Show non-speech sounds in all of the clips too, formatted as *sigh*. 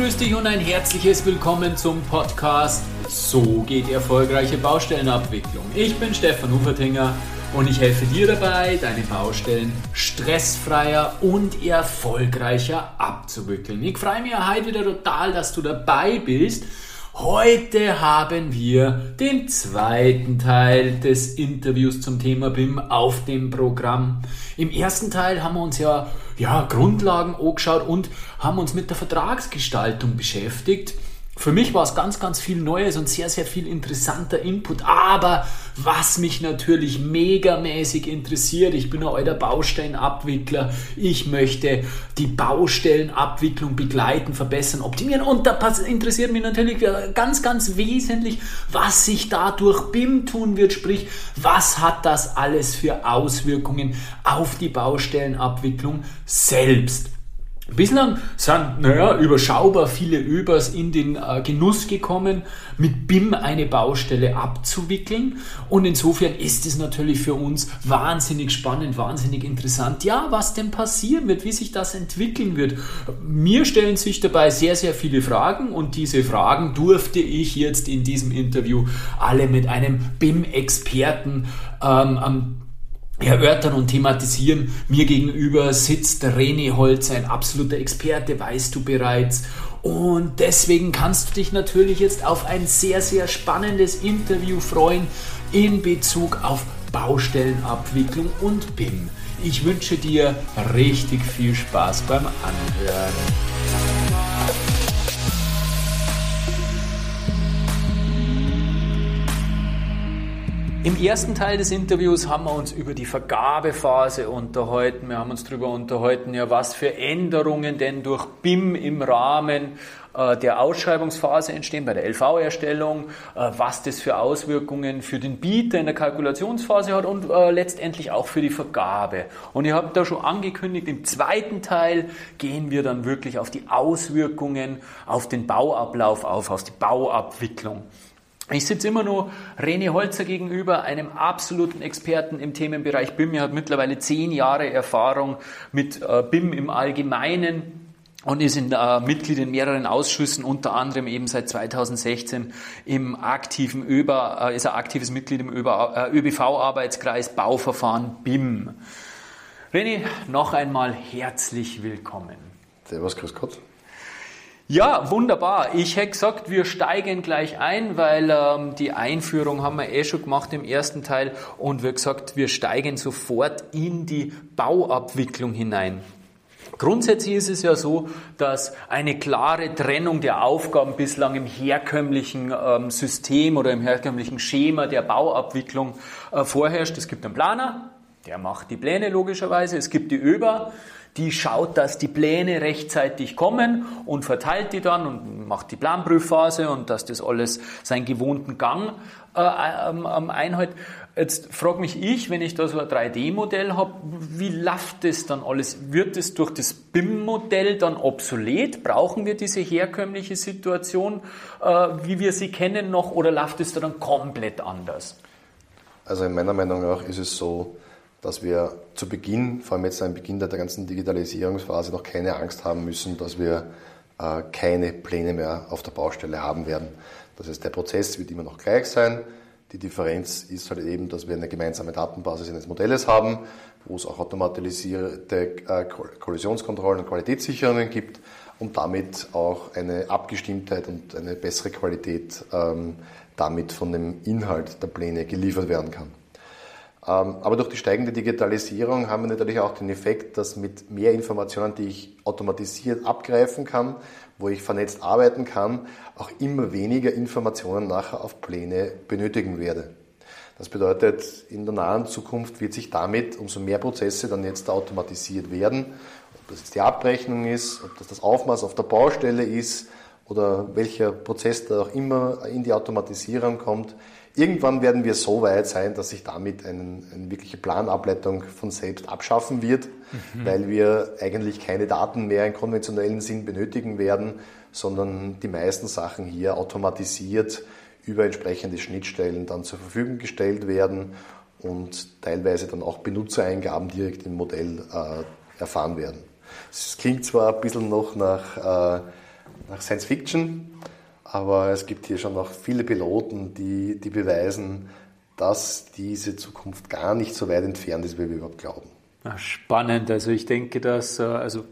grüß dich und ein herzliches Willkommen zum Podcast So geht erfolgreiche Baustellenabwicklung. Ich bin Stefan Hufertinger und ich helfe dir dabei, deine Baustellen stressfreier und erfolgreicher abzuwickeln. Ich freue mich heute wieder total, dass du dabei bist. Heute haben wir den zweiten Teil des Interviews zum Thema BIM auf dem Programm. Im ersten Teil haben wir uns ja, ja Grundlagen angeschaut und haben uns mit der Vertragsgestaltung beschäftigt. Für mich war es ganz, ganz viel Neues und sehr, sehr viel interessanter Input. Aber was mich natürlich megamäßig interessiert, ich bin ein alter Baustellenabwickler. Ich möchte die Baustellenabwicklung begleiten, verbessern, optimieren. Und da interessiert mich natürlich ganz, ganz wesentlich, was sich da durch BIM tun wird. Sprich, was hat das alles für Auswirkungen auf die Baustellenabwicklung selbst? Bislang sind, naja, überschaubar viele Übers in den äh, Genuss gekommen, mit BIM eine Baustelle abzuwickeln. Und insofern ist es natürlich für uns wahnsinnig spannend, wahnsinnig interessant. Ja, was denn passieren wird, wie sich das entwickeln wird. Mir stellen sich dabei sehr, sehr viele Fragen und diese Fragen durfte ich jetzt in diesem Interview alle mit einem BIM-Experten ähm, erörtern und thematisieren. Mir gegenüber sitzt René Holz, ein absoluter Experte, weißt du bereits. Und deswegen kannst du dich natürlich jetzt auf ein sehr, sehr spannendes Interview freuen in Bezug auf Baustellenabwicklung und BIM. Ich wünsche dir richtig viel Spaß beim Anhören. Im ersten Teil des Interviews haben wir uns über die Vergabephase unterhalten. Wir haben uns darüber unterhalten, ja, was für Änderungen denn durch BIM im Rahmen äh, der Ausschreibungsphase entstehen, bei der LV-Erstellung, äh, was das für Auswirkungen für den Bieter in der Kalkulationsphase hat und äh, letztendlich auch für die Vergabe. Und ihr habt da schon angekündigt, im zweiten Teil gehen wir dann wirklich auf die Auswirkungen auf den Bauablauf auf, auf die Bauabwicklung. Ich sitze immer nur René Holzer gegenüber, einem absoluten Experten im Themenbereich BIM. Er hat mittlerweile zehn Jahre Erfahrung mit äh, BIM im Allgemeinen und ist in, äh, Mitglied in mehreren Ausschüssen, unter anderem eben seit 2016 im aktiven ÖBA, äh, ist er aktives Mitglied im ÖBV-Arbeitskreis Bauverfahren BIM. René, noch einmal herzlich willkommen. Servus, grüß Gott. Ja, wunderbar. Ich hätte gesagt, wir steigen gleich ein, weil ähm, die Einführung haben wir eh schon gemacht im ersten Teil und wie gesagt, wir steigen sofort in die Bauabwicklung hinein. Grundsätzlich ist es ja so, dass eine klare Trennung der Aufgaben bislang im herkömmlichen ähm, System oder im herkömmlichen Schema der Bauabwicklung äh, vorherrscht. Es gibt einen Planer, der macht die Pläne logischerweise. Es gibt die ÖBA, die schaut, dass die Pläne rechtzeitig kommen und verteilt die dann und macht die Planprüfphase und dass das alles seinen gewohnten Gang äh, ähm, ähm einhält. Jetzt frage mich ich, wenn ich da so ein 3D-Modell habe, wie läuft das dann alles? Wird es durch das BIM-Modell dann obsolet? Brauchen wir diese herkömmliche Situation, äh, wie wir sie kennen noch, oder läuft es da dann komplett anders? Also in meiner Meinung nach ist es so, dass wir zu Beginn, vor allem jetzt am Beginn der ganzen Digitalisierungsphase, noch keine Angst haben müssen, dass wir äh, keine Pläne mehr auf der Baustelle haben werden. Das heißt, der Prozess wird immer noch gleich sein. Die Differenz ist halt eben, dass wir eine gemeinsame Datenbasis eines Modells haben, wo es auch automatisierte äh, Kollisionskontrollen und Qualitätssicherungen gibt und damit auch eine Abgestimmtheit und eine bessere Qualität ähm, damit von dem Inhalt der Pläne geliefert werden kann. Ähm, aber durch die steigende Digitalisierung haben wir natürlich auch den Effekt, dass mit mehr Informationen, die ich automatisiert abgreifen kann, wo ich vernetzt arbeiten kann, auch immer weniger Informationen nachher auf Pläne benötigen werde. Das bedeutet, in der nahen Zukunft wird sich damit umso mehr Prozesse dann jetzt automatisiert werden. Ob das jetzt die Abrechnung ist, ob das das Aufmaß auf der Baustelle ist oder welcher Prozess da auch immer in die Automatisierung kommt, Irgendwann werden wir so weit sein, dass sich damit einen, eine wirkliche Planableitung von selbst abschaffen wird, mhm. weil wir eigentlich keine Daten mehr im konventionellen Sinn benötigen werden, sondern die meisten Sachen hier automatisiert über entsprechende Schnittstellen dann zur Verfügung gestellt werden und teilweise dann auch Benutzereingaben direkt im Modell äh, erfahren werden. Es klingt zwar ein bisschen noch nach äh, nach Science Fiction, aber es gibt hier schon noch viele Piloten, die, die beweisen, dass diese Zukunft gar nicht so weit entfernt ist, wie wir überhaupt glauben. Spannend. Also ich denke, dass äh, also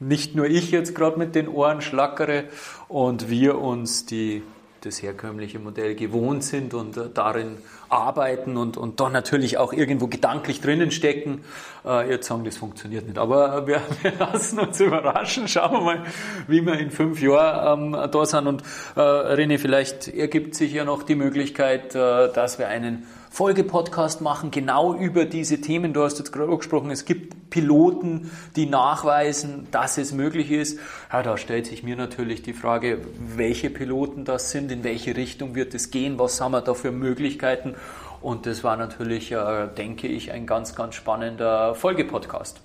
nicht nur ich jetzt gerade mit den Ohren schlackere und wir uns die das herkömmliche Modell gewohnt sind und äh, darin arbeiten und, und da natürlich auch irgendwo gedanklich drinnen stecken. Äh, jetzt sagen, das funktioniert nicht. Aber wir, *laughs* wir, lassen uns überraschen. Schauen wir mal, wie wir in fünf Jahren ähm, da sind. Und äh, René, vielleicht ergibt sich ja noch die Möglichkeit, äh, dass wir einen Folgepodcast machen, genau über diese Themen. Du hast jetzt gerade angesprochen, es gibt Piloten, die nachweisen, dass es möglich ist. Ja, da stellt sich mir natürlich die Frage, welche Piloten das sind, in welche Richtung wird es gehen, was haben wir da für Möglichkeiten. Und das war natürlich, äh, denke ich, ein ganz, ganz spannender Folgepodcast.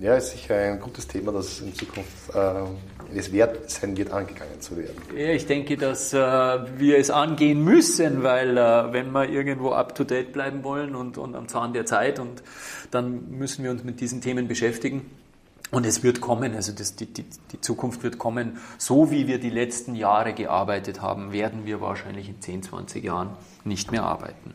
Ja, ist sicher ein gutes Thema, das in Zukunft äh, es wert sein wird, angegangen zu werden. Ja, ich denke, dass äh, wir es angehen müssen, weil äh, wenn wir irgendwo up-to-date bleiben wollen und, und am Zahn der Zeit, und dann müssen wir uns mit diesen Themen beschäftigen. Und es wird kommen, also das, die, die, die Zukunft wird kommen. So wie wir die letzten Jahre gearbeitet haben, werden wir wahrscheinlich in 10, 20 Jahren nicht mehr arbeiten.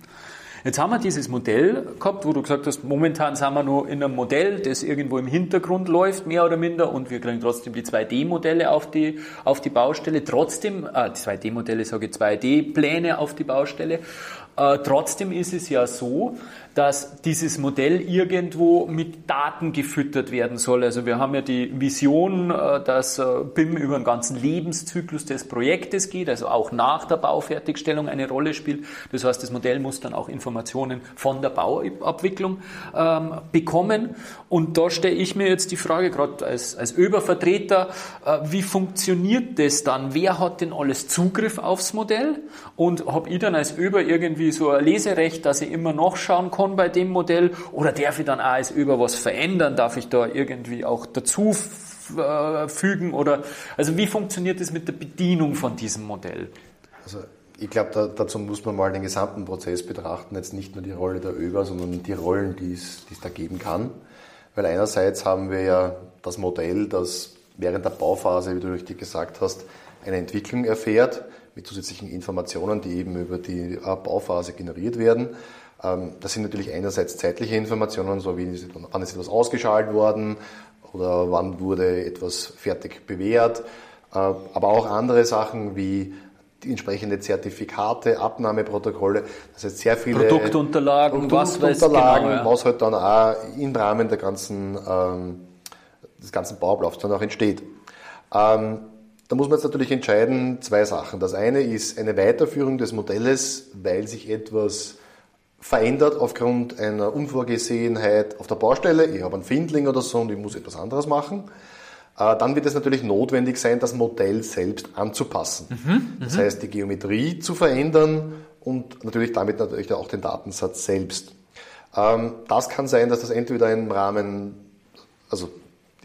Jetzt haben wir dieses Modell gehabt, wo du gesagt hast, momentan sind wir nur in einem Modell, das irgendwo im Hintergrund läuft, mehr oder minder, und wir kriegen trotzdem die 2D-Modelle auf die, auf die Baustelle. Trotzdem, äh, die 2D-Modelle, sage ich, 2D-Pläne auf die Baustelle. Äh, trotzdem ist es ja so, dass dieses Modell irgendwo mit Daten gefüttert werden soll. Also wir haben ja die Vision, äh, dass äh, BIM über den ganzen Lebenszyklus des Projektes geht, also auch nach der Baufertigstellung eine Rolle spielt. Das heißt, das Modell muss dann auch Informationen von der Bauabwicklung ähm, bekommen. Und da stelle ich mir jetzt die Frage, gerade als, als Übervertreter, äh, wie funktioniert das dann? Wer hat denn alles Zugriff aufs Modell? Und habe ich dann als Über irgendwie so ein Leserecht, dass ich immer nachschauen kann, schon bei dem Modell oder darf ich dann als über was verändern? Darf ich da irgendwie auch dazu äh, fügen oder also wie funktioniert es mit der Bedienung von diesem Modell? Also ich glaube, da, dazu muss man mal den gesamten Prozess betrachten, jetzt nicht nur die Rolle der ÖBA, sondern die Rollen, die es, die es da geben kann. Weil einerseits haben wir ja das Modell, das während der Bauphase, wie du richtig gesagt hast, eine Entwicklung erfährt mit zusätzlichen Informationen, die eben über die äh, Bauphase generiert werden. Ähm, das sind natürlich einerseits zeitliche Informationen, so wie wann ist etwas ausgeschaltet worden oder wann wurde etwas fertig bewährt, äh, aber auch andere Sachen wie entsprechende Zertifikate, Abnahmeprotokolle, das heißt sehr viele Produktunterlagen, Produktunterlagen was, genau, was halt dann auch im Rahmen der ganzen, ähm, des ganzen Bauablaufs dann auch entsteht. Ähm, da muss man jetzt natürlich entscheiden, zwei Sachen. Das eine ist eine Weiterführung des Modells, weil sich etwas verändert aufgrund einer Unvorgesehenheit auf der Baustelle. Ich habe einen Findling oder so und ich muss etwas anderes machen. Äh, dann wird es natürlich notwendig sein, das Modell selbst anzupassen. Mhm, das mhm. heißt, die Geometrie zu verändern und natürlich damit natürlich auch den Datensatz selbst. Ähm, das kann sein, dass das entweder im Rahmen, also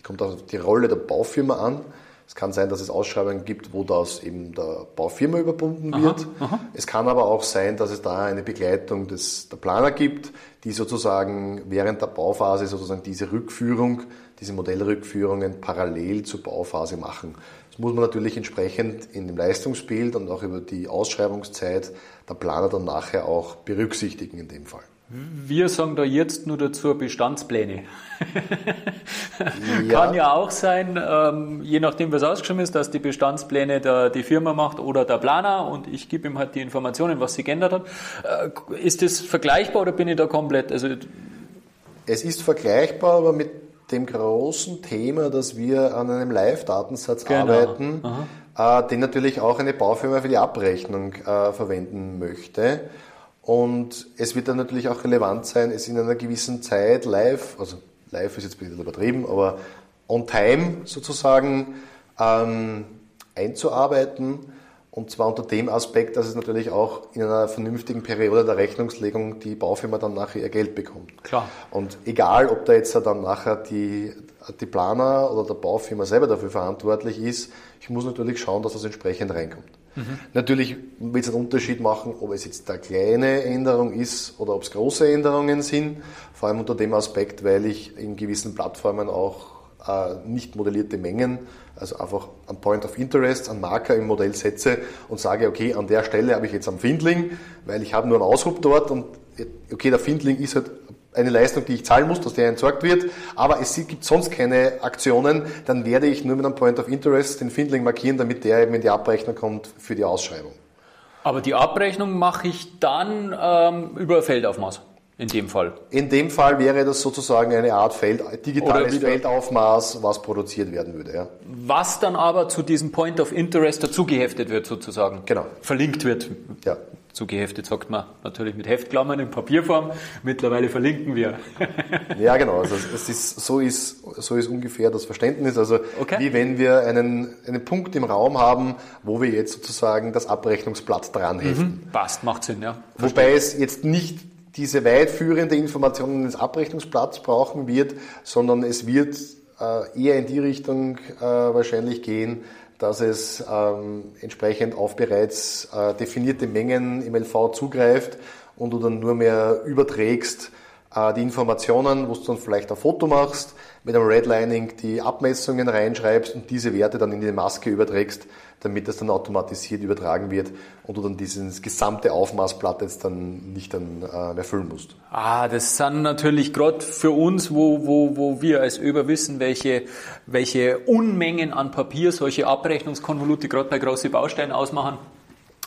kommt auf die Rolle der Baufirma an, es kann sein, dass es Ausschreibungen gibt, wo das eben der Baufirma überbunden wird. Aha, aha. Es kann aber auch sein, dass es da eine Begleitung des, der Planer gibt, die sozusagen während der Bauphase sozusagen diese Rückführung, diese Modellrückführungen parallel zur Bauphase machen. Das muss man natürlich entsprechend in dem Leistungsbild und auch über die Ausschreibungszeit der Planer dann nachher auch berücksichtigen in dem Fall. Wir sagen da jetzt nur dazu Bestandspläne. *laughs* ja. Kann ja auch sein, ähm, je nachdem, was ausgeschrieben ist, dass die Bestandspläne der, die Firma macht oder der Planer und ich gebe ihm halt die Informationen, was sie geändert hat. Äh, ist das vergleichbar oder bin ich da komplett? Also es ist vergleichbar, aber mit dem großen Thema, dass wir an einem Live-Datensatz genau. arbeiten, äh, den natürlich auch eine Baufirma für die Abrechnung äh, verwenden möchte. Und es wird dann natürlich auch relevant sein, es in einer gewissen Zeit live, also live ist jetzt ein bisschen übertrieben, aber on time sozusagen ähm, einzuarbeiten. Und zwar unter dem Aspekt, dass es natürlich auch in einer vernünftigen Periode der Rechnungslegung die Baufirma dann nachher ihr Geld bekommt. Klar. Und egal, ob da jetzt dann nachher die, die Planer oder der Baufirma selber dafür verantwortlich ist, ich muss natürlich schauen, dass das entsprechend reinkommt. Mhm. Natürlich wird es einen Unterschied machen, ob es jetzt eine kleine Änderung ist oder ob es große Änderungen sind. Vor allem unter dem Aspekt, weil ich in gewissen Plattformen auch äh, nicht modellierte Mengen, also einfach ein Point of Interest, einen Marker im Modell setze und sage, okay, an der Stelle habe ich jetzt einen Findling, weil ich habe nur einen Aushub dort und okay, der Findling ist halt eine Leistung, die ich zahlen muss, dass der entsorgt wird, aber es gibt sonst keine Aktionen, dann werde ich nur mit einem Point of Interest den Findling markieren, damit der eben in die Abrechnung kommt für die Ausschreibung. Aber die Abrechnung mache ich dann ähm, über Feldaufmaß. In dem Fall. In dem Fall wäre das sozusagen eine Art Feld, digitales Feldaufmaß, was produziert werden würde. Ja. Was dann aber zu diesem Point of Interest dazugeheftet wird, sozusagen. Genau. Verlinkt wird. Ja. Zugeheftet sagt man natürlich mit Heftklammern in Papierform. Mittlerweile verlinken wir. *laughs* ja, genau. Also es ist, so, ist, so ist ungefähr das Verständnis. Also okay. wie wenn wir einen, einen Punkt im Raum haben, wo wir jetzt sozusagen das Abrechnungsblatt dran heften. Mhm. Passt, macht Sinn, ja. Wobei es jetzt nicht diese weitführende Informationen ins Abrechnungsblatt brauchen wird, sondern es wird äh, eher in die Richtung äh, wahrscheinlich gehen, dass es ähm, entsprechend auf bereits äh, definierte Mengen im LV zugreift und du dann nur mehr überträgst die Informationen, wo du dann vielleicht ein Foto machst, mit einem Redlining die Abmessungen reinschreibst und diese Werte dann in die Maske überträgst, damit das dann automatisiert übertragen wird und du dann dieses gesamte Aufmaßblatt jetzt dann nicht dann äh, mehr musst. Ah, das sind natürlich gerade für uns, wo, wo, wo wir als Öber wissen, welche, welche Unmengen an Papier solche Abrechnungskonvolute gerade bei großen Baustellen ausmachen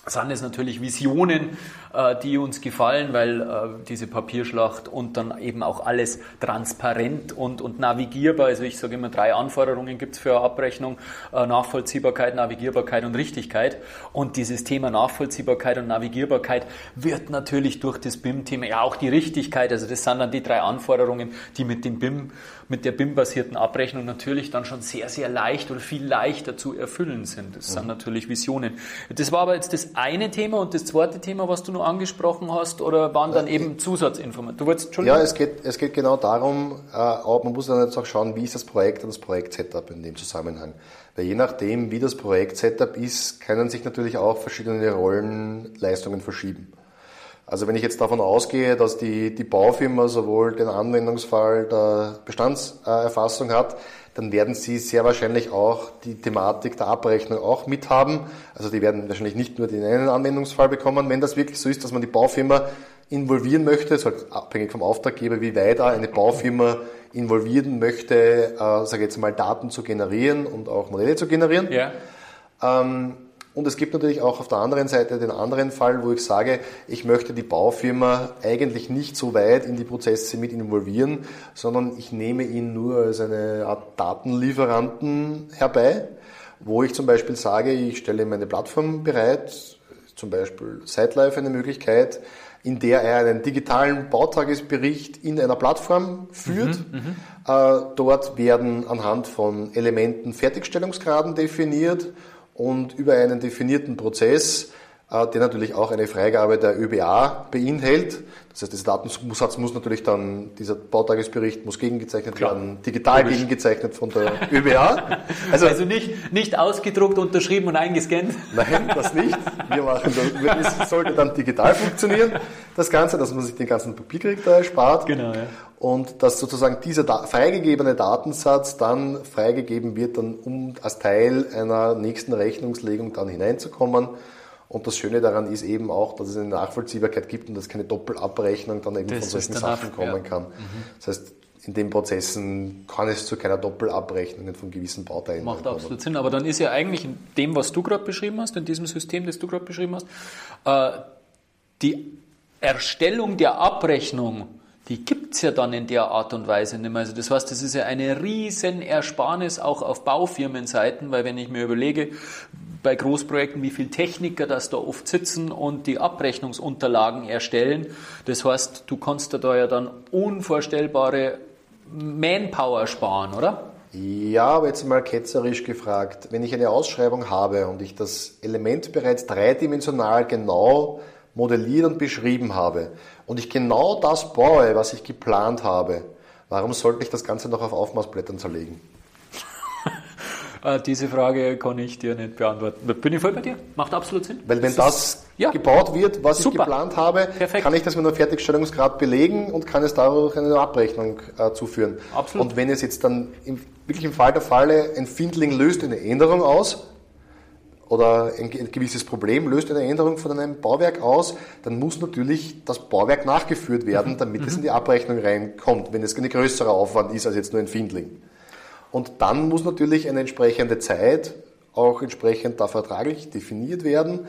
sind es natürlich Visionen, äh, die uns gefallen, weil äh, diese Papierschlacht und dann eben auch alles transparent und, und navigierbar, also ich sage immer, drei Anforderungen gibt es für eine Abrechnung, äh, Nachvollziehbarkeit, Navigierbarkeit und Richtigkeit. Und dieses Thema Nachvollziehbarkeit und Navigierbarkeit wird natürlich durch das BIM-Thema, ja auch die Richtigkeit, also das sind dann die drei Anforderungen, die mit dem BIM mit der BIM-basierten Abrechnung natürlich dann schon sehr, sehr leicht oder viel leichter zu erfüllen sind. Das sind mhm. natürlich Visionen. Das war aber jetzt das eine Thema und das zweite Thema, was du noch angesprochen hast, oder waren dann eben Zusatzinformationen? Du wolltest, Ja, es geht, es geht genau darum, äh, aber man muss dann jetzt auch schauen, wie ist das Projekt und das Projekt-Setup in dem Zusammenhang. Weil je nachdem, wie das Projekt-Setup ist, können sich natürlich auch verschiedene Rollenleistungen verschieben. Also wenn ich jetzt davon ausgehe, dass die, die Baufirma sowohl den Anwendungsfall der Bestandserfassung hat, dann werden sie sehr wahrscheinlich auch die Thematik der Abrechnung auch mithaben. Also die werden wahrscheinlich nicht nur den einen Anwendungsfall bekommen. Wenn das wirklich so ist, dass man die Baufirma involvieren möchte, ist halt abhängig vom Auftraggeber, wie weit eine Baufirma involvieren möchte, äh, sage jetzt mal, Daten zu generieren und auch Modelle zu generieren. Ja. Ähm, und es gibt natürlich auch auf der anderen Seite den anderen Fall, wo ich sage, ich möchte die Baufirma eigentlich nicht so weit in die Prozesse mit involvieren, sondern ich nehme ihn nur als eine Art Datenlieferanten herbei, wo ich zum Beispiel sage, ich stelle meine Plattform bereit, zum Beispiel SiteLife eine Möglichkeit, in der er einen digitalen Bautagesbericht in einer Plattform führt. Mhm, mhm. äh, dort werden anhand von Elementen Fertigstellungsgraden definiert und über einen definierten Prozess, äh, der natürlich auch eine Freigabe der ÖBA beinhält. Das heißt, dieser Datensatz muss natürlich dann, dieser Bautagesbericht muss gegengezeichnet Klar. werden, digital Logisch. gegengezeichnet von der ÖBA. Also, also nicht, nicht ausgedruckt, unterschrieben und eingescannt? Nein, das nicht. Wir machen das, es sollte dann digital funktionieren, das Ganze, dass man sich den ganzen Papierkrieg da erspart. Genau, ja und dass sozusagen dieser freigegebene Datensatz dann freigegeben wird, dann, um als Teil einer nächsten Rechnungslegung dann hineinzukommen. Und das Schöne daran ist eben auch, dass es eine Nachvollziehbarkeit gibt und dass keine Doppelabrechnung dann eben das von solchen Sachen kommen ja. kann. Mhm. Das heißt, in den Prozessen kann es zu keiner Doppelabrechnung von gewissen Bauteilen Macht kommen. absolut Sinn. Aber dann ist ja eigentlich in dem, was du gerade beschrieben hast, in diesem System, das du gerade beschrieben hast, äh, die Erstellung der Abrechnung die gibt's ja dann in der Art und Weise nicht mehr. Also das heißt, das ist ja eine riesen Ersparnis auch auf Baufirmenseiten, weil wenn ich mir überlege, bei Großprojekten, wie viele Techniker das da oft sitzen und die Abrechnungsunterlagen erstellen, das heißt, du kannst da ja dann unvorstellbare Manpower sparen, oder? Ja, aber jetzt mal ketzerisch gefragt, wenn ich eine Ausschreibung habe und ich das Element bereits dreidimensional genau modelliert und beschrieben habe und ich genau das baue, was ich geplant habe, warum sollte ich das Ganze noch auf Aufmaßblättern zerlegen? *laughs* Äh, diese Frage kann ich dir nicht beantworten. Bin ich voll bei dir? Macht absolut Sinn. Weil wenn das, ja. gebaut wird, was Super. ich geplant habe, Perfekt. kann ich das mit einem Fertigstellungsgrad belegen und kann es dadurch eine Abrechnung äh, zuführen. Absolut. Und wenn es jetzt dann im, wirklich im Fall der Falle ein Findling löst eine Änderung aus, oder ein gewisses Problem löst eine Änderung von einem Bauwerk aus, dann muss natürlich das Bauwerk nachgeführt werden, mhm. damit mhm. es in die Abrechnung reinkommt, wenn es ein größerer Aufwand ist als jetzt nur ein Findling. Und dann muss natürlich eine entsprechende Zeit auch entsprechend da vertraglich definiert werden,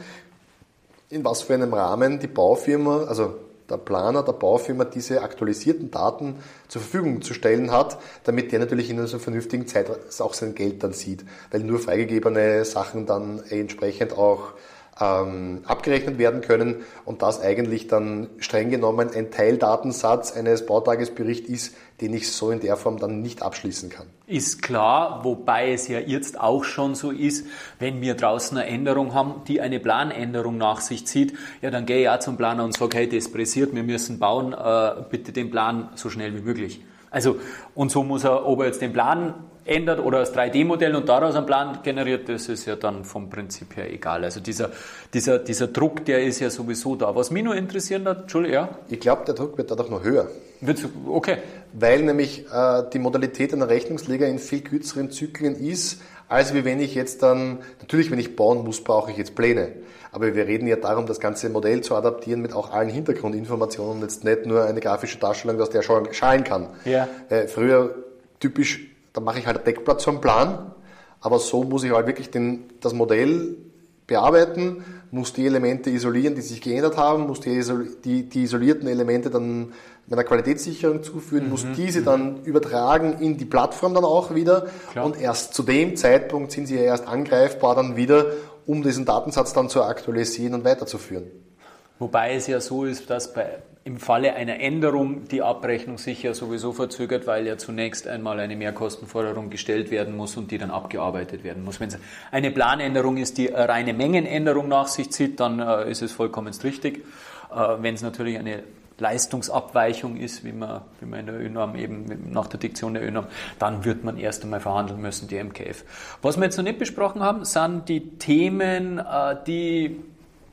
in was für einem Rahmen die Baufirma, also der Planer der Baufirma diese aktualisierten Daten zur Verfügung zu stellen hat, damit der natürlich in einer vernünftigen Zeit auch sein Geld dann sieht, weil nur freigegebene Sachen dann entsprechend auch ähm, abgerechnet werden können und das eigentlich dann streng genommen ein Teildatensatz eines Bautagesberichts ist, den ich so in der Form dann nicht abschließen kann. Ist klar, wobei es ja jetzt auch schon so ist, wenn wir draußen eine Änderung haben, die eine Planänderung nach sich zieht, ja, dann gehe ich auch zum Planer und sage, hey, das pressiert, wir müssen bauen, äh, bitte den Plan so schnell wie möglich. Also, und so muss er, ob er jetzt den Plan ändert oder das 3D-Modell und daraus einen Plan generiert, das ist ja dann vom Prinzip her egal. Also dieser, dieser, dieser Druck, der ist ja sowieso da. Was mich nur interessieren hat, Entschuldigung, ja? Ich glaube, der Druck wird dadurch noch höher. Wird, okay. Weil nämlich äh, die Modalität einer Rechnungsleger in viel kürzeren Zyklen ist, als wie wenn ich jetzt dann, natürlich wenn ich bauen muss, brauche ich jetzt Pläne. Aber wir reden ja darum, das ganze Modell zu adaptieren mit auch allen Hintergrundinformationen und jetzt nicht nur eine grafische Darstellung, dass der schalen kann. Ja. Äh, früher typisch dann mache ich halt einen Deckblatt zum Plan, aber so muss ich halt wirklich den, das Modell bearbeiten, muss die Elemente isolieren, die sich geändert haben, muss die, die, die isolierten Elemente dann meiner Qualitätssicherung zuführen, mhm. muss diese dann übertragen in die Plattform dann auch wieder Klar. und erst zu dem Zeitpunkt sind sie ja erst angreifbar dann wieder, um diesen Datensatz dann zu aktualisieren und weiterzuführen. Wobei es ja so ist, dass bei, im Falle einer Änderung die Abrechnung sich ja sowieso verzögert, weil ja zunächst einmal eine Mehrkostenforderung gestellt werden muss und die dann abgearbeitet werden muss. Wenn es eine Planänderung ist, die eine reine Mengenänderung nach sich zieht, dann äh, ist es vollkommen richtig. Äh, wenn es natürlich eine Leistungsabweichung ist, wie man, wie man in der ÖNORM eben nach der Diktion der ÖNORM, dann wird man erst einmal verhandeln müssen, die MKF. Was wir jetzt noch nicht besprochen haben, sind die Themen, äh, die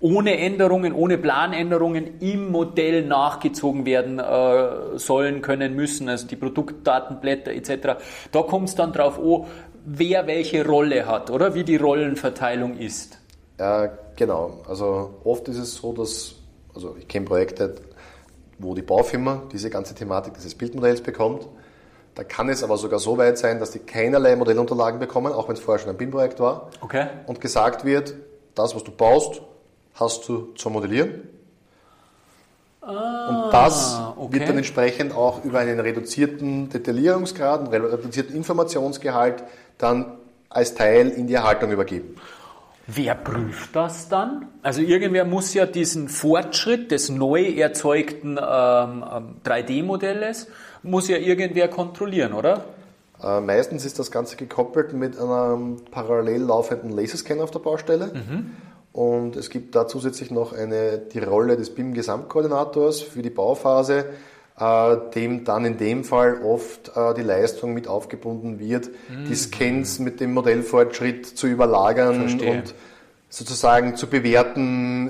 ohne Änderungen, ohne Planänderungen im Modell nachgezogen werden äh, sollen, können, müssen, also die Produktdatenblätter etc. Da kommt es dann drauf an, wer welche Rolle hat, oder wie die Rollenverteilung ist. Ja, genau. Also oft ist es so, dass, also ich kenne Projekte, wo die Baufirma diese ganze Thematik dieses Bildmodells bekommt. Da kann es aber sogar so weit sein, dass die keinerlei Modellunterlagen bekommen, auch wenn es vorher schon ein BIM-Projekt war. Okay. Und gesagt wird, das, was du baust, hast du zum Modellieren. Ah, und das okay. wird dann entsprechend auch über einen reduzierten Detaillierungsgrad, einen reduzierten Informationsgehalt dann als Teil in die Erhaltung übergeben. Wer prüft das dann? Also irgendwer muss ja diesen Fortschritt des neu erzeugten ähm, 3D-Modells, muss ja irgendwer kontrollieren, oder? Äh, meistens ist das Ganze gekoppelt mit einem parallel laufenden Laserscanner auf der Baustelle. Mhm. Und es gibt da zusätzlich noch eine, die Rolle des BIM-Gesamtkoordinators für die Bauphase, äh, dem dann in dem Fall oft äh, die Leistung mit aufgebunden wird, mhm. die Scans mit dem Modellfortschritt zu überlagern Verstehe. und sozusagen zu bewerten,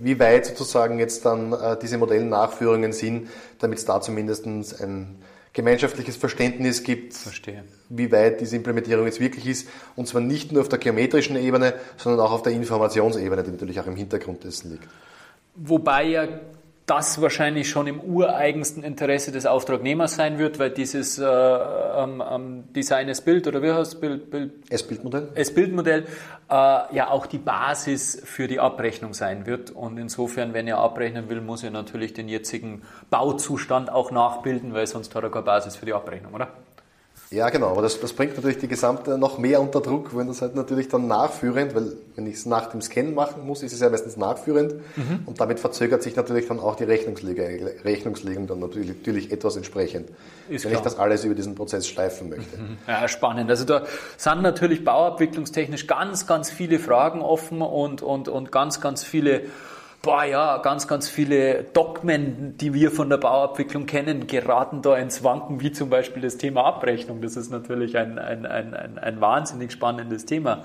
äh, wie weit sozusagen jetzt dann äh, diese Modellnachführungen sind, damit es da zumindest ein gemeinschaftliches Verständnis gibt, Verstehe. wie weit diese Implementierung jetzt wirklich ist. Und zwar nicht nur auf der geometrischen Ebene, sondern auch auf der Informationsebene, die natürlich auch im Hintergrund dessen liegt. Wobei ja das wahrscheinlich schon im ureigensten Interesse des Auftragnehmers sein wird, weil dieses äh, ähm, ähm, Design as Bild oder wie heißt es? Bild, Bild, S-Bildmodell? S-Bildmodell äh, ja auch die Basis für die Abrechnung sein wird. Und insofern, wenn er abrechnen will, muss er natürlich den jetzigen Bauzustand auch nachbilden, weil sonst hat er keine Basis für die Abrechnung, oder? Ja, genau, aber das, das bringt natürlich die gesamte noch mehr unter Druck, wenn das halt natürlich dann nachführend, weil wenn ich es nach dem Scan machen muss, ist es ja meistens nachführend mhm. und damit verzögert sich natürlich dann auch die Rechnungslegung, Rechnungslegung dann natürlich, natürlich etwas entsprechend, ist wenn klar. ich das alles über diesen Prozess schleifen möchte. Mhm. Ja, spannend. Also da sind natürlich bauabwicklungstechnisch ganz, ganz viele Fragen offen und, und, und ganz, ganz viele boah ja, ganz, ganz viele Dogmen, die wir von der Bauabwicklung kennen, geraten da ins Wanken, wie zum Beispiel das Thema Abrechnung. Das ist natürlich ein, ein, ein, ein, ein wahnsinnig spannendes Thema.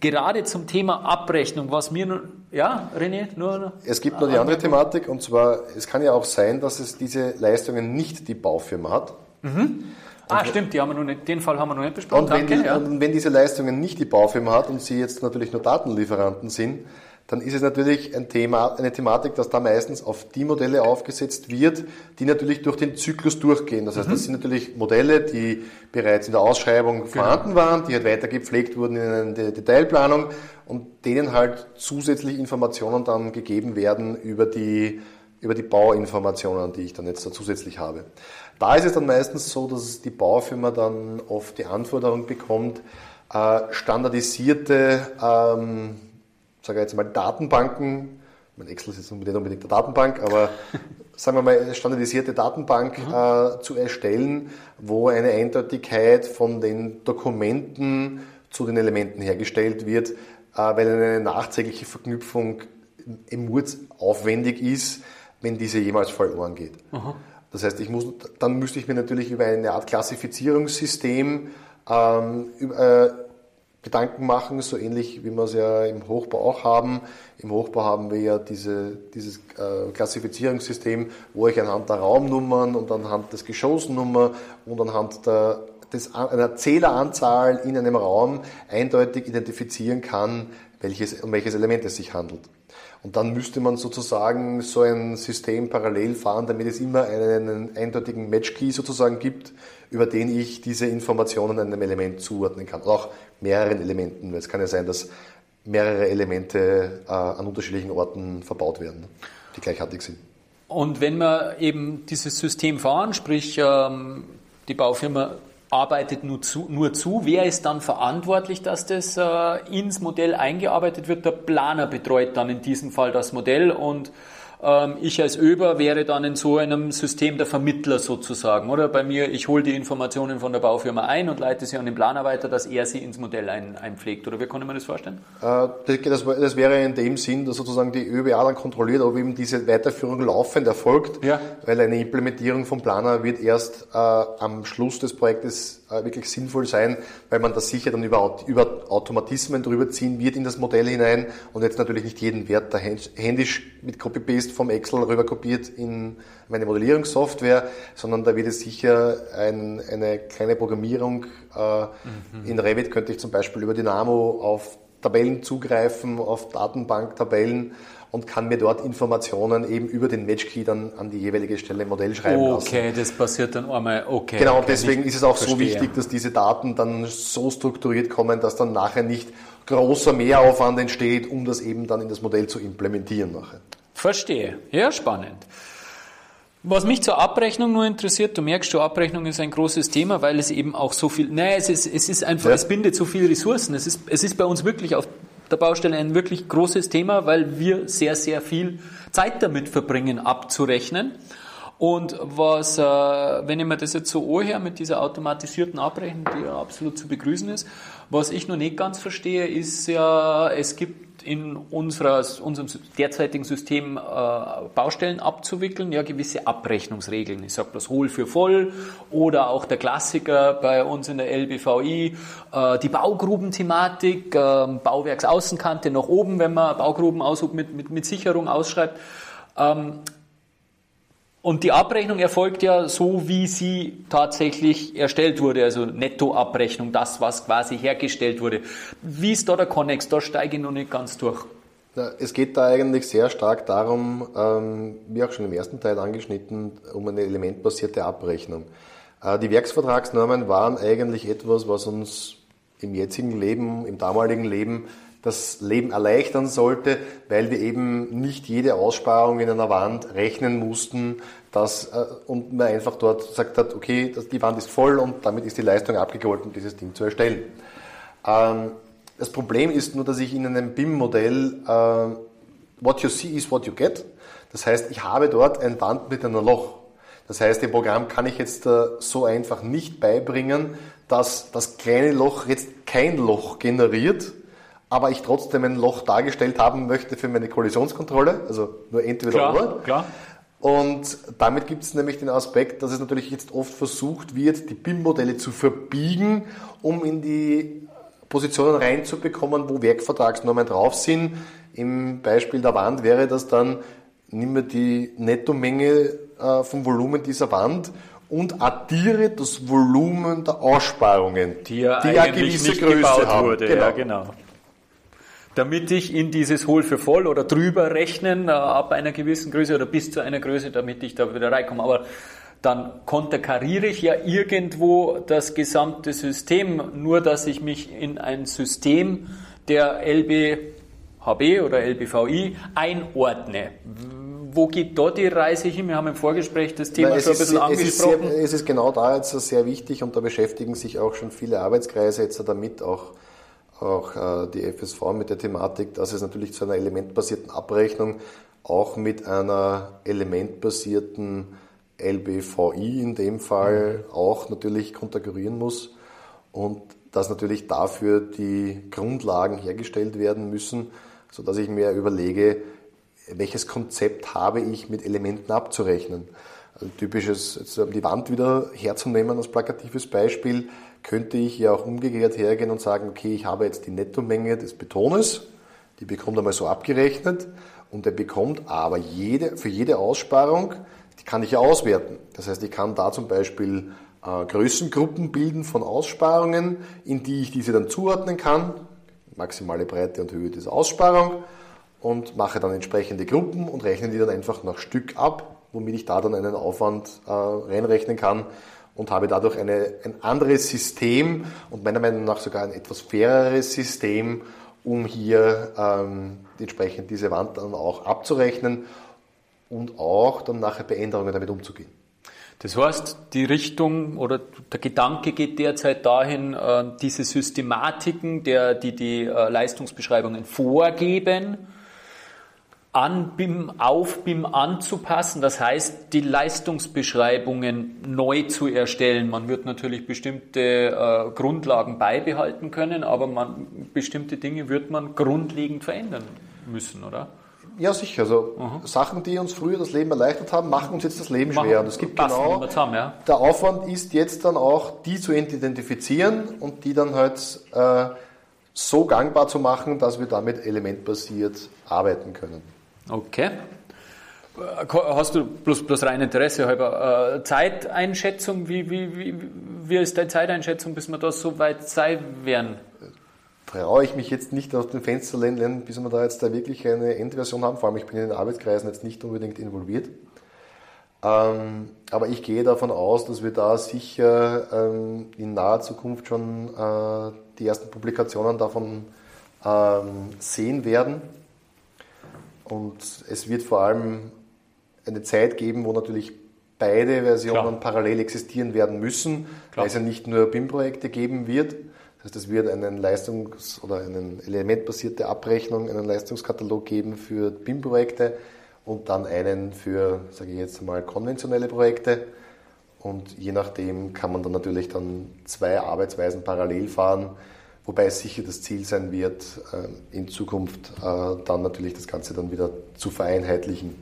Gerade zum Thema Abrechnung, was mir nun, ja, René, nur. Es gibt noch die andere Thematik, und zwar, es kann ja auch sein, dass es diese Leistungen nicht die Baufirma hat. Mhm. Ah, stimmt, die haben wir noch nicht, den Fall haben wir noch nicht besprochen. Und wenn, Danke, die, ja. und wenn diese Leistungen nicht die Baufirma hat und sie jetzt natürlich nur Datenlieferanten sind, dann ist es natürlich ein Thema, eine Thematik, dass da meistens auf die Modelle aufgesetzt wird, die natürlich durch den Zyklus durchgehen. Das heißt, mhm. das sind natürlich Modelle, die bereits in der Ausschreibung genau. vorhanden waren, die halt weiter gepflegt wurden in eine Detailplanung und denen halt zusätzlich Informationen dann gegeben werden über die, über die Bauinformationen, die ich dann jetzt da zusätzlich habe. Da ist es dann meistens so, dass die Baufirma dann oft die Anforderung bekommt, äh, standardisierte ähm, sage jetzt mal Datenbanken, mein Excel ist jetzt nicht unbedingt eine Datenbank, aber *laughs* sagen wir mal eine standardisierte Datenbank mhm. äh, zu erstellen, wo eine Eindeutigkeit von den Dokumenten zu den Elementen hergestellt wird, äh, weil eine nachträgliche Verknüpfung im Murz aufwendig ist, wenn diese jemals verloren geht. Mhm. Das heißt, ich muss, dann müsste ich mir natürlich über eine Art Klassifizierungssystem ähm, äh, Gedanken machen, so ähnlich wie wir es ja im Hochbau auch haben. Im Hochbau haben wir ja diese, dieses äh, Klassifizierungssystem, wo ich anhand der Raumnummern und anhand des Geschossnummer und anhand der, des, einer Zähleranzahl in einem Raum eindeutig identifizieren kann, welches, um welches Element es sich handelt. Und dann müsste man sozusagen so ein System parallel fahren, damit es immer einen eindeutigen Match-Key sozusagen gibt, über den ich diese Informationen einem Element zuordnen kann. Oder auch mehreren Elementen. Es kann ja sein, dass mehrere Elemente äh, an unterschiedlichen Orten verbaut werden, die gleichartig sind. Und wenn wir eben dieses System fahren, sprich ähm, die Baufirma arbeitet nur zu, nur zu, wer ist dann verantwortlich, dass das äh, ins Modell eingearbeitet wird? Der Planer betreut dann in diesem Fall das Modell und ich als Öber wäre dann in so einem System der Vermittler sozusagen, oder? Bei mir, ich hole die Informationen von der Baufirma ein und leite sie an den Planer weiter, dass er sie ins Modell ein, einpflegt. Oder wie kann man das vorstellen? Äh, das, das, wäre in dem Sinn, dass sozusagen die ÖBA dann kontrolliert, ob eben diese Weiterführung laufend erfolgt, ja. weil eine Implementierung vom Planer wird erst äh, am Schluss des Projektes äh, wirklich sinnvoll sein, weil man das sicher dann über, über Automatismen drüber ziehen wird in das Modell hinein und jetzt natürlich nicht jeden Wert da händisch mit Copy-Paste vom Excel rüber kopiert in meine Modellierungssoftware, sondern da wird es sicher ein, eine kleine Programmierung. Äh, mhm. In Revit könnte ich zum Beispiel über Dynamo auf Tabellen zugreifen, auf Datenbanktabellen und kann mir dort Informationen eben über den Matchkey dann an die jeweilige Stelle im Modell schreiben okay, lassen. Okay, das passiert dann einmal, okay. Genau, okay, deswegen ist es auch verstehe. so wichtig, dass diese Daten dann so strukturiert kommen, dass dann nachher nicht großer Mehraufwand entsteht, um das eben dann in das Modell zu implementieren nachher. Verstehe. Ja, spannend. Was mich zur Abrechnung nur interessiert, du merkst, die Abrechnung ist ein großes Thema, weil es eben auch so viel, nein, es ist, es ist einfach, ja. es bindet so viele Ressourcen. Es ist, es ist bei uns wirklich auf der Baustelle ein wirklich großes Thema, weil wir sehr, sehr viel Zeit damit verbringen, abzurechnen. Und was, äh, wenn ich mir das jetzt so anhöre mit dieser automatisierten Abrechnung, die ja absolut zu begrüßen ist, was ich noch nicht ganz verstehe, ist ja, es gibt in unserer, unserem derzeitigen System äh, Baustellen abzuwickeln, ja gewisse Abrechnungsregeln. Ich sage das Hohl für voll oder auch der Klassiker bei uns in der LBVI, äh, die Baugrubenthematik, äh, Bauwerksaußenkante nach oben, wenn man Baugruben mit, mit, mit Sicherung ausschreibt. Ähm, und die Abrechnung erfolgt ja so, wie sie tatsächlich erstellt wurde, also Nettoabrechnung, das, was quasi hergestellt wurde. Wie ist da der Connex? Da steige ich noch nicht ganz durch. Es geht da eigentlich sehr stark darum, ähm, wie auch schon im ersten Teil angeschnitten, um eine elementbasierte Abrechnung. Äh, die Werksvertragsnormen waren eigentlich etwas, was uns im jetzigen Leben, im damaligen Leben das Leben erleichtern sollte, weil wir eben nicht jede Aussparung in einer Wand rechnen mussten dass, äh, und man einfach dort gesagt hat, okay, die Wand ist voll und damit ist die Leistung abgegolten, dieses Ding zu erstellen. Ähm, das Problem ist nur, dass ich in einem BIM-Modell äh, what you see is what you get. Das heißt, ich habe dort ein Wand mit einem Loch. Das heißt, dem Programm kann ich jetzt äh, so einfach nicht beibringen, dass das kleine Loch jetzt kein Loch generiert, aber ich trotzdem ein Loch dargestellt haben möchte für meine Kollisionskontrolle, also nur entweder klar, oder. Klar. Und damit gibt es nämlich den Aspekt, dass es natürlich jetzt oft versucht wird, die BIM-Modelle zu verbiegen, um in die Positionen reinzubekommen, wo Werkvertragsnormen drauf sind. Im Beispiel der Wand wäre das dann, nimm mir die Nettomenge äh, vom Volumen dieser Wand und addiere das Volumen der Aussparungen, die ja, die ja gewisse nicht Größe gebaut haben. wurde. Genau. Ja, genau damit ich in dieses Hohl für voll oder drüber rechnen, äh, ab einer gewissen Größe oder bis zu einer Größe, damit ich da wieder reinkomme. Aber dann konterkariere ich ja irgendwo das gesamte System, nur dass ich mich in ein System der LBHB oder LBVI einordne. Wo geht dort die Reise hin? Wir haben im Vorgespräch das Thema Nein, schon ein bisschen ist, angesprochen. Es ist, sehr, es ist genau da jetzt sehr wichtig und da beschäftigen sich auch schon viele Arbeitskreise jetzt damit, auch auch äh, die FSV mit der Thematik, dass es natürlich zu einer elementbasierten Abrechnung auch mit einer elementbasierten LBVI in dem Fall auch natürlich konterkarieren muss und dass natürlich dafür die Grundlagen hergestellt werden müssen, sodass ich mir überlege, welches Konzept habe ich mit Elementen abzurechnen. Also typisches, die Wand wieder herzunehmen als plakatives Beispiel, könnte ich ja auch umgekehrt hergehen und sagen, okay, ich habe jetzt die Nettomenge des Betones, die bekommt einmal so abgerechnet und er bekommt aber jede, für jede Aussparung, die kann ich ja auswerten. Das heißt, ich kann da zum Beispiel äh, Größengruppen bilden von Aussparungen, in die ich diese dann zuordnen kann, maximale Breite und Höhe dieser Aussparung und mache dann entsprechende Gruppen und rechne die dann einfach nach Stück ab, womit ich da dann einen Aufwand äh, reinrechnen kann und habe dadurch eine, ein anderes System und meiner Meinung nach sogar ein etwas faireres System, um hier ähm, entsprechend diese Wand dann auch abzurechnen und auch dann nachher bei Änderungen damit umzugehen. Das heißt, die Richtung oder der Gedanke geht derzeit dahin, äh, diese Systematiken, der, die die äh, Leistungsbeschreibungen vorgeben, an BIM, auf BIM anzupassen. Das heißt, die Leistungsbeschreibungen neu zu erstellen. Man wird natürlich bestimmte äh, Grundlagen beibehalten können, aber man, bestimmte Dinge wird man grundlegend verändern müssen, oder? Ja, sicher. Also mhm. Sachen, die uns früher das Leben erleichtert haben, machen uns jetzt das Leben machen, schwer. Und es gibt genau, zusammen, ja. der Aufwand ist jetzt dann auch, die zu identifizieren und die dann halt äh, so gangbar zu machen, dass wir damit elementbasiert arbeiten können. Okay. Hast du bloß, bloß rein Interesse halber äh, Zeiteinschätzung? Wie, wie, wie, wie ist deine Zeiteinschätzung, bis wir da so weit sein werden? Traue ich mich jetzt nicht aus dem Fenster lehnen, bis wir da jetzt da wirklich eine Endversion haben. Vor allem, ich bin in den Arbeitskreisen jetzt nicht unbedingt involviert. Ähm, aber ich gehe davon aus, dass wir da sicher ähm, in naher Zukunft schon äh, die ersten Publikationen davon ähm, sehen werden und es wird vor allem eine Zeit geben, wo natürlich beide Versionen Klar. parallel existieren werden müssen, Klar. weil es ja nicht nur BIM-Projekte geben wird. Das heißt, es wird einen Leistungs- oder einen elementbasierte Abrechnung, einen Leistungskatalog geben für BIM-Projekte und dann einen für, sage ich jetzt mal, konventionelle Projekte. Und je nachdem kann man dann natürlich dann zwei Arbeitsweisen parallel fahren wobei es sicher das Ziel sein wird, äh, in Zukunft äh, dann natürlich das Ganze dann wieder zu vereinheitlichen,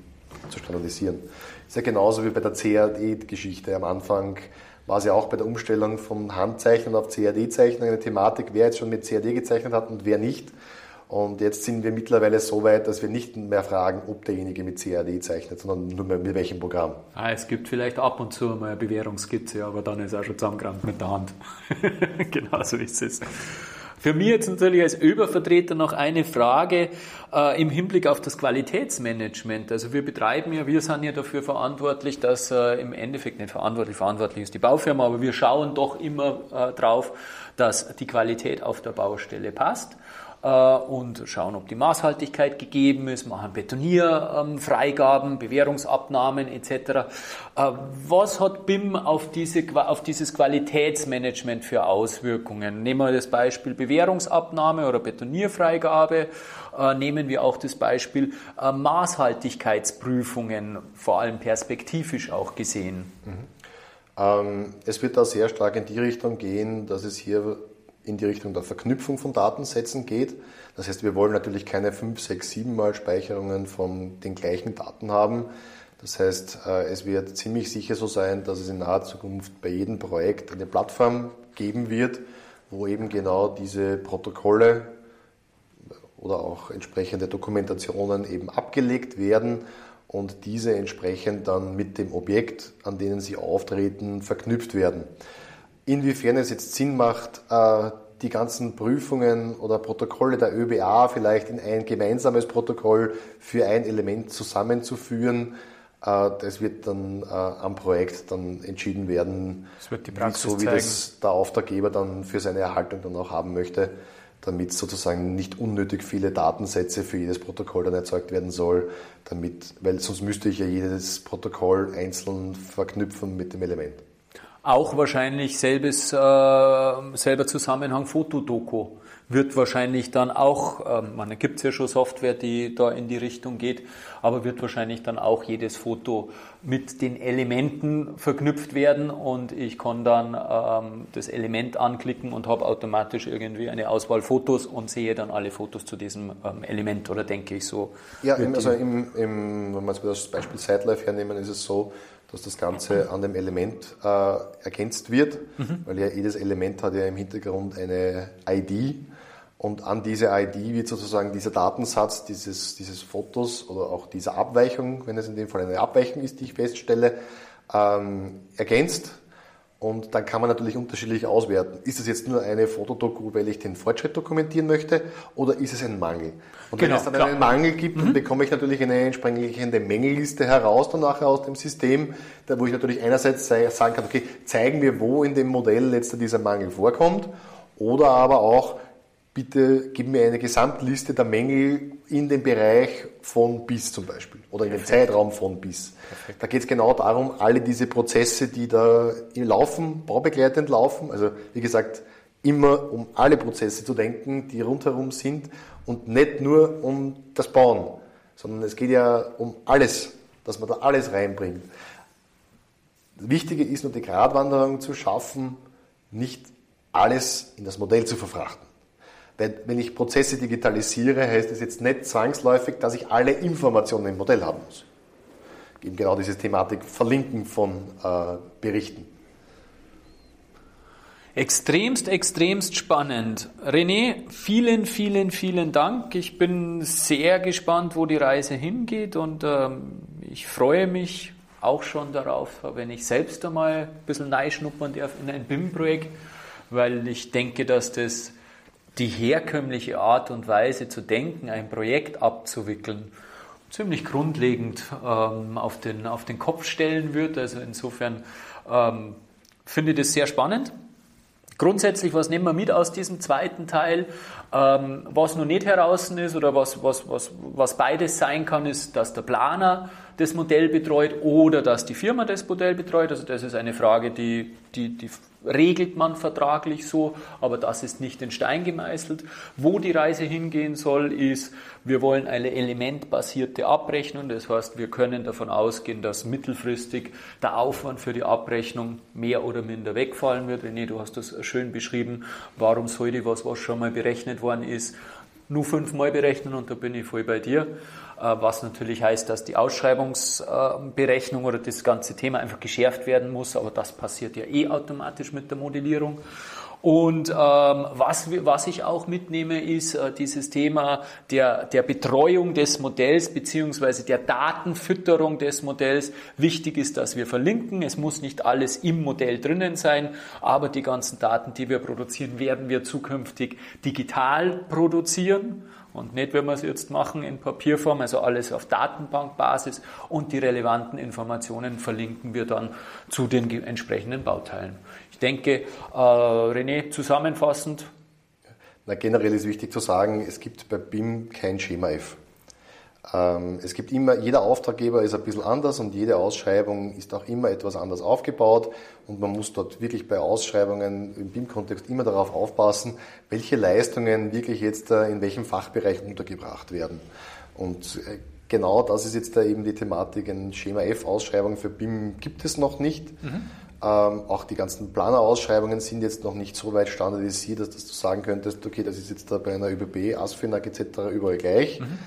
zu standardisieren. Ist ja genauso wie bei der CAD-Geschichte. Am Anfang war es ja auch bei der Umstellung vom Handzeichnen auf CAD-Zeichnen eine Thematik, wer jetzt schon mit CAD gezeichnet hat und wer nicht. Und jetzt sind wir mittlerweile so weit, dass wir nicht mehr fragen, ob derjenige mit CAD zeichnet, sondern nur mehr mit welchem Programm. Ah, es gibt vielleicht ab und zu mal eine Bewährungskizze, aber dann ist er schon zusammengerannt mit der Hand. *laughs* genau so ist es. Für mich jetzt natürlich als Übervertreter noch eine Frage äh, im Hinblick auf das Qualitätsmanagement. Also wir betreiben ja, wir sind ja dafür verantwortlich, dass äh, im Endeffekt nicht verantwortlich, verantwortlich ist die Baufirma, aber wir schauen doch immer äh, drauf, dass die Qualität auf der Baustelle passt. Äh, und schauen, ob die Maßhaltigkeit gegeben ist, machen Betonierfreigaben, Bewährungsabnahmen etc. Äh, was hat BIM auf, diese, auf dieses Qualitätsmanagement für Auswirkungen? Nehmen wir das Beispiel Bewährungsabnahme oder Betonierfreigabe. Äh, nehmen wir auch das Beispiel Maßhaltigkeitsprüfungen, vor allem perspektivisch auch gesehen. Mhm. Ähm, es wird da sehr stark in die Richtung gehen, dass es hier in die Richtung der Verknüpfung von Datensätzen geht. Das heißt, wir wollen natürlich keine 5, 6, 7 Mal Speicherungen von den gleichen Daten haben. Das heißt, äh, es wird ziemlich sicher so sein, dass es in naher Zukunft bei jedem Projekt eine Plattform geben wird, wo eben genau diese Protokolle oder auch entsprechende Dokumentationen eben abgelegt werden und diese entsprechend dann mit dem Objekt, an denen sie auftreten, verknüpft werden. Inwiefern es jetzt Sinn macht, äh, die ganzen Prüfungen oder Protokolle der ÖBA vielleicht in ein gemeinsames Protokoll für ein Element zusammenzuführen, äh, das wird dann äh, am Projekt dann entschieden werden, das wird die Praxis so wie zeigen. das der Auftraggeber dann für seine Erhaltung dann auch haben möchte, damit sozusagen nicht unnötig viele Datensätze für jedes Protokoll dann erzeugt werden soll, damit, weil sonst müsste ich ja jedes Protokoll einzeln verknüpfen mit dem Element. Auch wahrscheinlich selbes, äh, selber Zusammenhang Fotodoku wird wahrscheinlich dann auch, ähm, man gibt es ja schon Software, die da in die Richtung geht, aber wird wahrscheinlich dann auch jedes Foto mit den Elementen verknüpft werden und ich kann dann ähm, das Element anklicken und habe automatisch irgendwie eine Auswahl Fotos und sehe dann alle Fotos zu diesem ähm, Element oder denke ich so. Ja, also im, im, wenn wir jetzt das Beispiel Sidelife hernehmen, ist es so, dass das Ganze an dem Element äh, ergänzt wird, mhm. weil ja jedes Element hat ja im Hintergrund eine ID und an diese ID wird sozusagen dieser Datensatz dieses, dieses Fotos oder auch dieser Abweichung, wenn es in dem Fall eine Abweichung ist, die ich feststelle, ähm, ergänzt. Und dann kann man natürlich unterschiedlich auswerten. Ist es jetzt nur eine Fotodoku, weil ich den Fortschritt dokumentieren möchte, oder ist es ein Mangel? Und genau, wenn es dann klar. einen Mangel gibt, mhm. dann bekomme ich natürlich eine entsprechende Mängelliste heraus danach aus dem System, wo ich natürlich einerseits sagen kann, okay, zeigen wir, wo in dem Modell letzter dieser Mangel vorkommt, oder aber auch, bitte gib mir eine Gesamtliste der Mängel in dem Bereich von bis zum Beispiel oder in dem Zeitraum von bis. Perfekt. Da geht es genau darum, alle diese Prozesse, die da laufen, baubegleitend laufen, also wie gesagt, immer um alle Prozesse zu denken, die rundherum sind und nicht nur um das Bauen, sondern es geht ja um alles, dass man da alles reinbringt. Das Wichtige ist nur die Gratwanderung zu schaffen, nicht alles in das Modell zu verfrachten. Wenn ich Prozesse digitalisiere, heißt es jetzt nicht zwangsläufig, dass ich alle Informationen im Modell haben muss. Eben genau diese Thematik Verlinken von äh, Berichten. Extremst, extremst spannend. René, vielen, vielen, vielen Dank. Ich bin sehr gespannt, wo die Reise hingeht und ähm, ich freue mich auch schon darauf, wenn ich selbst einmal ein bisschen schnuppern darf in ein BIM-Projekt, weil ich denke, dass das die herkömmliche Art und Weise zu denken, ein Projekt abzuwickeln, ziemlich grundlegend ähm, auf, den, auf den Kopf stellen wird. Also insofern ähm, finde ich das sehr spannend. Grundsätzlich, was nehmen wir mit aus diesem zweiten Teil? Ähm, was noch nicht heraus ist oder was, was, was, was beides sein kann, ist, dass der Planer das Modell betreut oder dass die Firma das Modell betreut. Also das ist eine Frage, die, die, die regelt man vertraglich so, aber das ist nicht in Stein gemeißelt. Wo die Reise hingehen soll, ist, wir wollen eine elementbasierte Abrechnung. Das heißt, wir können davon ausgehen, dass mittelfristig der Aufwand für die Abrechnung mehr oder minder wegfallen wird. René, du hast das schön beschrieben. Warum sollte was, was schon mal berechnet worden ist, nur fünfmal berechnen und da bin ich voll bei dir. Äh, was natürlich heißt, dass die Ausschreibungsberechnung oder das ganze Thema einfach geschärft werden muss, aber das passiert ja eh automatisch mit der Modellierung. Und ähm, was, was ich auch mitnehme, ist äh, dieses Thema der, der Betreuung des Modells beziehungsweise der Datenfütterung des Modells. Wichtig ist, dass wir verlinken. Es muss nicht alles im Modell drinnen sein, aber die ganzen Daten, die wir produzieren, werden wir zukünftig digital produzieren und nicht, wenn wir es jetzt machen in Papierform, also alles auf Datenbankbasis und die relevanten Informationen verlinken wir dann zu den entsprechenden Bauteilen. Ich denke, äh, René, zusammenfassend. Na, generell ist wichtig zu sagen, es gibt bei BIM kein Schema F. Ähm, es gibt immer, jeder Auftraggeber ist ein bisschen anders und jede Ausschreibung ist auch immer etwas anders aufgebaut und man muss dort wirklich bei Ausschreibungen im BIM-Kontext immer darauf aufpassen, welche Leistungen wirklich jetzt äh, in welchem Fachbereich untergebracht werden. Und äh, genau das ist jetzt da eben die Thematik. Ein Schema F-Ausschreibung für BIM gibt es noch nicht. Mhm. Ähm, auch die ganzen Planerausschreibungen sind jetzt noch nicht so weit standardisiert, dass, dass du sagen könntest, okay, das ist jetzt da bei einer ÖBB, ASFINAG etc. überall gleich. Mhm.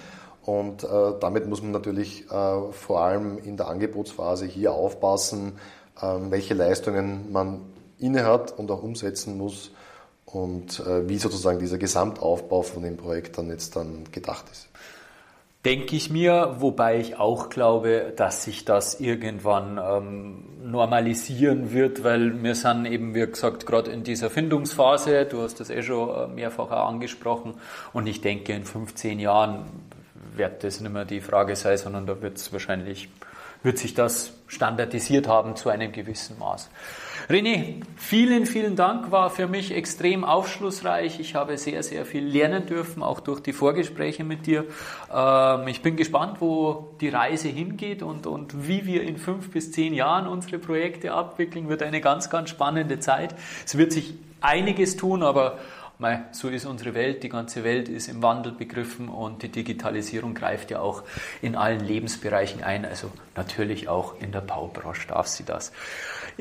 Und äh, damit muss man natürlich äh, vor allem in der Angebotsphase hier aufpassen, äh, welche Leistungen man innehat und auch umsetzen muss und äh, wie sozusagen dieser Gesamtaufbau von dem Projekt dann jetzt dann gedacht ist. Denke ich mir, wobei ich auch glaube, dass sich das irgendwann ähm, normalisieren wird, weil wir sind eben, wie gesagt, gerade in dieser Findungsphase, du hast das eh schon äh, mehrfach angesprochen und ich denke, in 15 Jahren wird das nicht mehr die Frage sein, sondern da wird es wahrscheinlich, wird sich das standardisiert haben zu einem gewissen Maß. René, vielen, vielen Dank, war für mich extrem aufschlussreich. Ich habe sehr, sehr viel lernen dürfen, auch durch die Vorgespräche mit dir. Ähm, ich bin gespannt, wo die Reise hingeht und, und wie wir in fünf bis zehn Jahren unsere Projekte abwickeln. Wird eine ganz, ganz spannende Zeit. Es wird sich einiges tun, aber so ist unsere Welt, die ganze Welt ist im Wandel begriffen und die Digitalisierung greift ja auch in allen Lebensbereichen ein, also natürlich auch in der Baubranche darf sie das.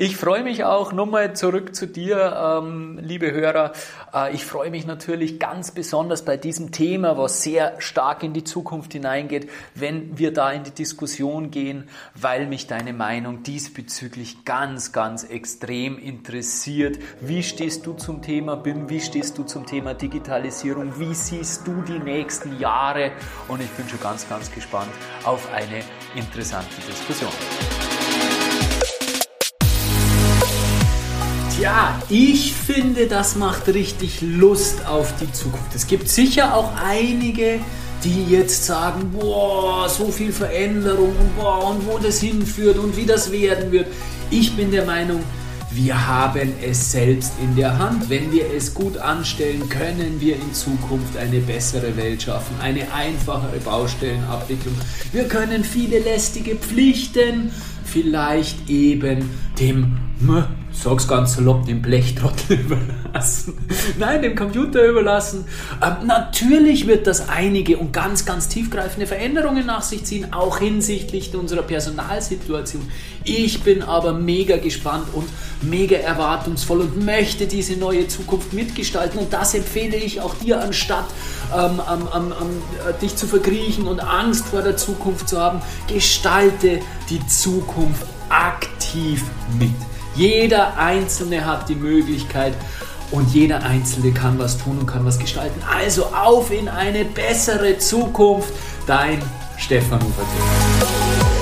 Ich freue mich auch, nochmal zurück zu dir, ähm, liebe Hörer. Äh, ich freue mich natürlich ganz besonders bei diesem Thema, was sehr stark in die Zukunft hineingeht, wenn wir da in die Diskussion gehen, weil mich deine Meinung diesbezüglich ganz, ganz extrem interessiert. Wie stehst du zum Thema BIM? Wie stehst du zum Thema Digitalisierung? Wie siehst du die nächsten Jahre? Und ich bin schon ganz, ganz gespannt auf eine interessante Diskussion. Ja, ich finde, das macht richtig Lust auf die Zukunft. Es gibt sicher auch einige, die jetzt sagen, boah, so viel Veränderung und boah, und wo das hinführt und wie das werden wird. Ich bin der Meinung, wir haben es selbst in der Hand. Wenn wir es gut anstellen, können wir in Zukunft eine bessere Welt schaffen, eine einfachere Baustellenabwicklung. Wir können viele lästige Pflichten vielleicht eben dem sag's ganz salopp, dem Blechtrottel *laughs* überlassen. Nein, dem Computer überlassen. Ähm, natürlich wird das einige und ganz, ganz tiefgreifende Veränderungen nach sich ziehen, auch hinsichtlich unserer Personalsituation. Ich bin aber mega gespannt und mega erwartungsvoll und möchte diese neue Zukunft mitgestalten. Und das empfehle ich auch dir, anstatt ähm, ähm, ähm, äh, dich zu verkriechen und Angst vor der Zukunft zu haben. Gestalte die Zukunft aktiv mit. Jeder Einzelne hat die Möglichkeit und jeder Einzelne kann was tun und kann was gestalten. Also auf in eine bessere Zukunft. Dein Stefan Uferting.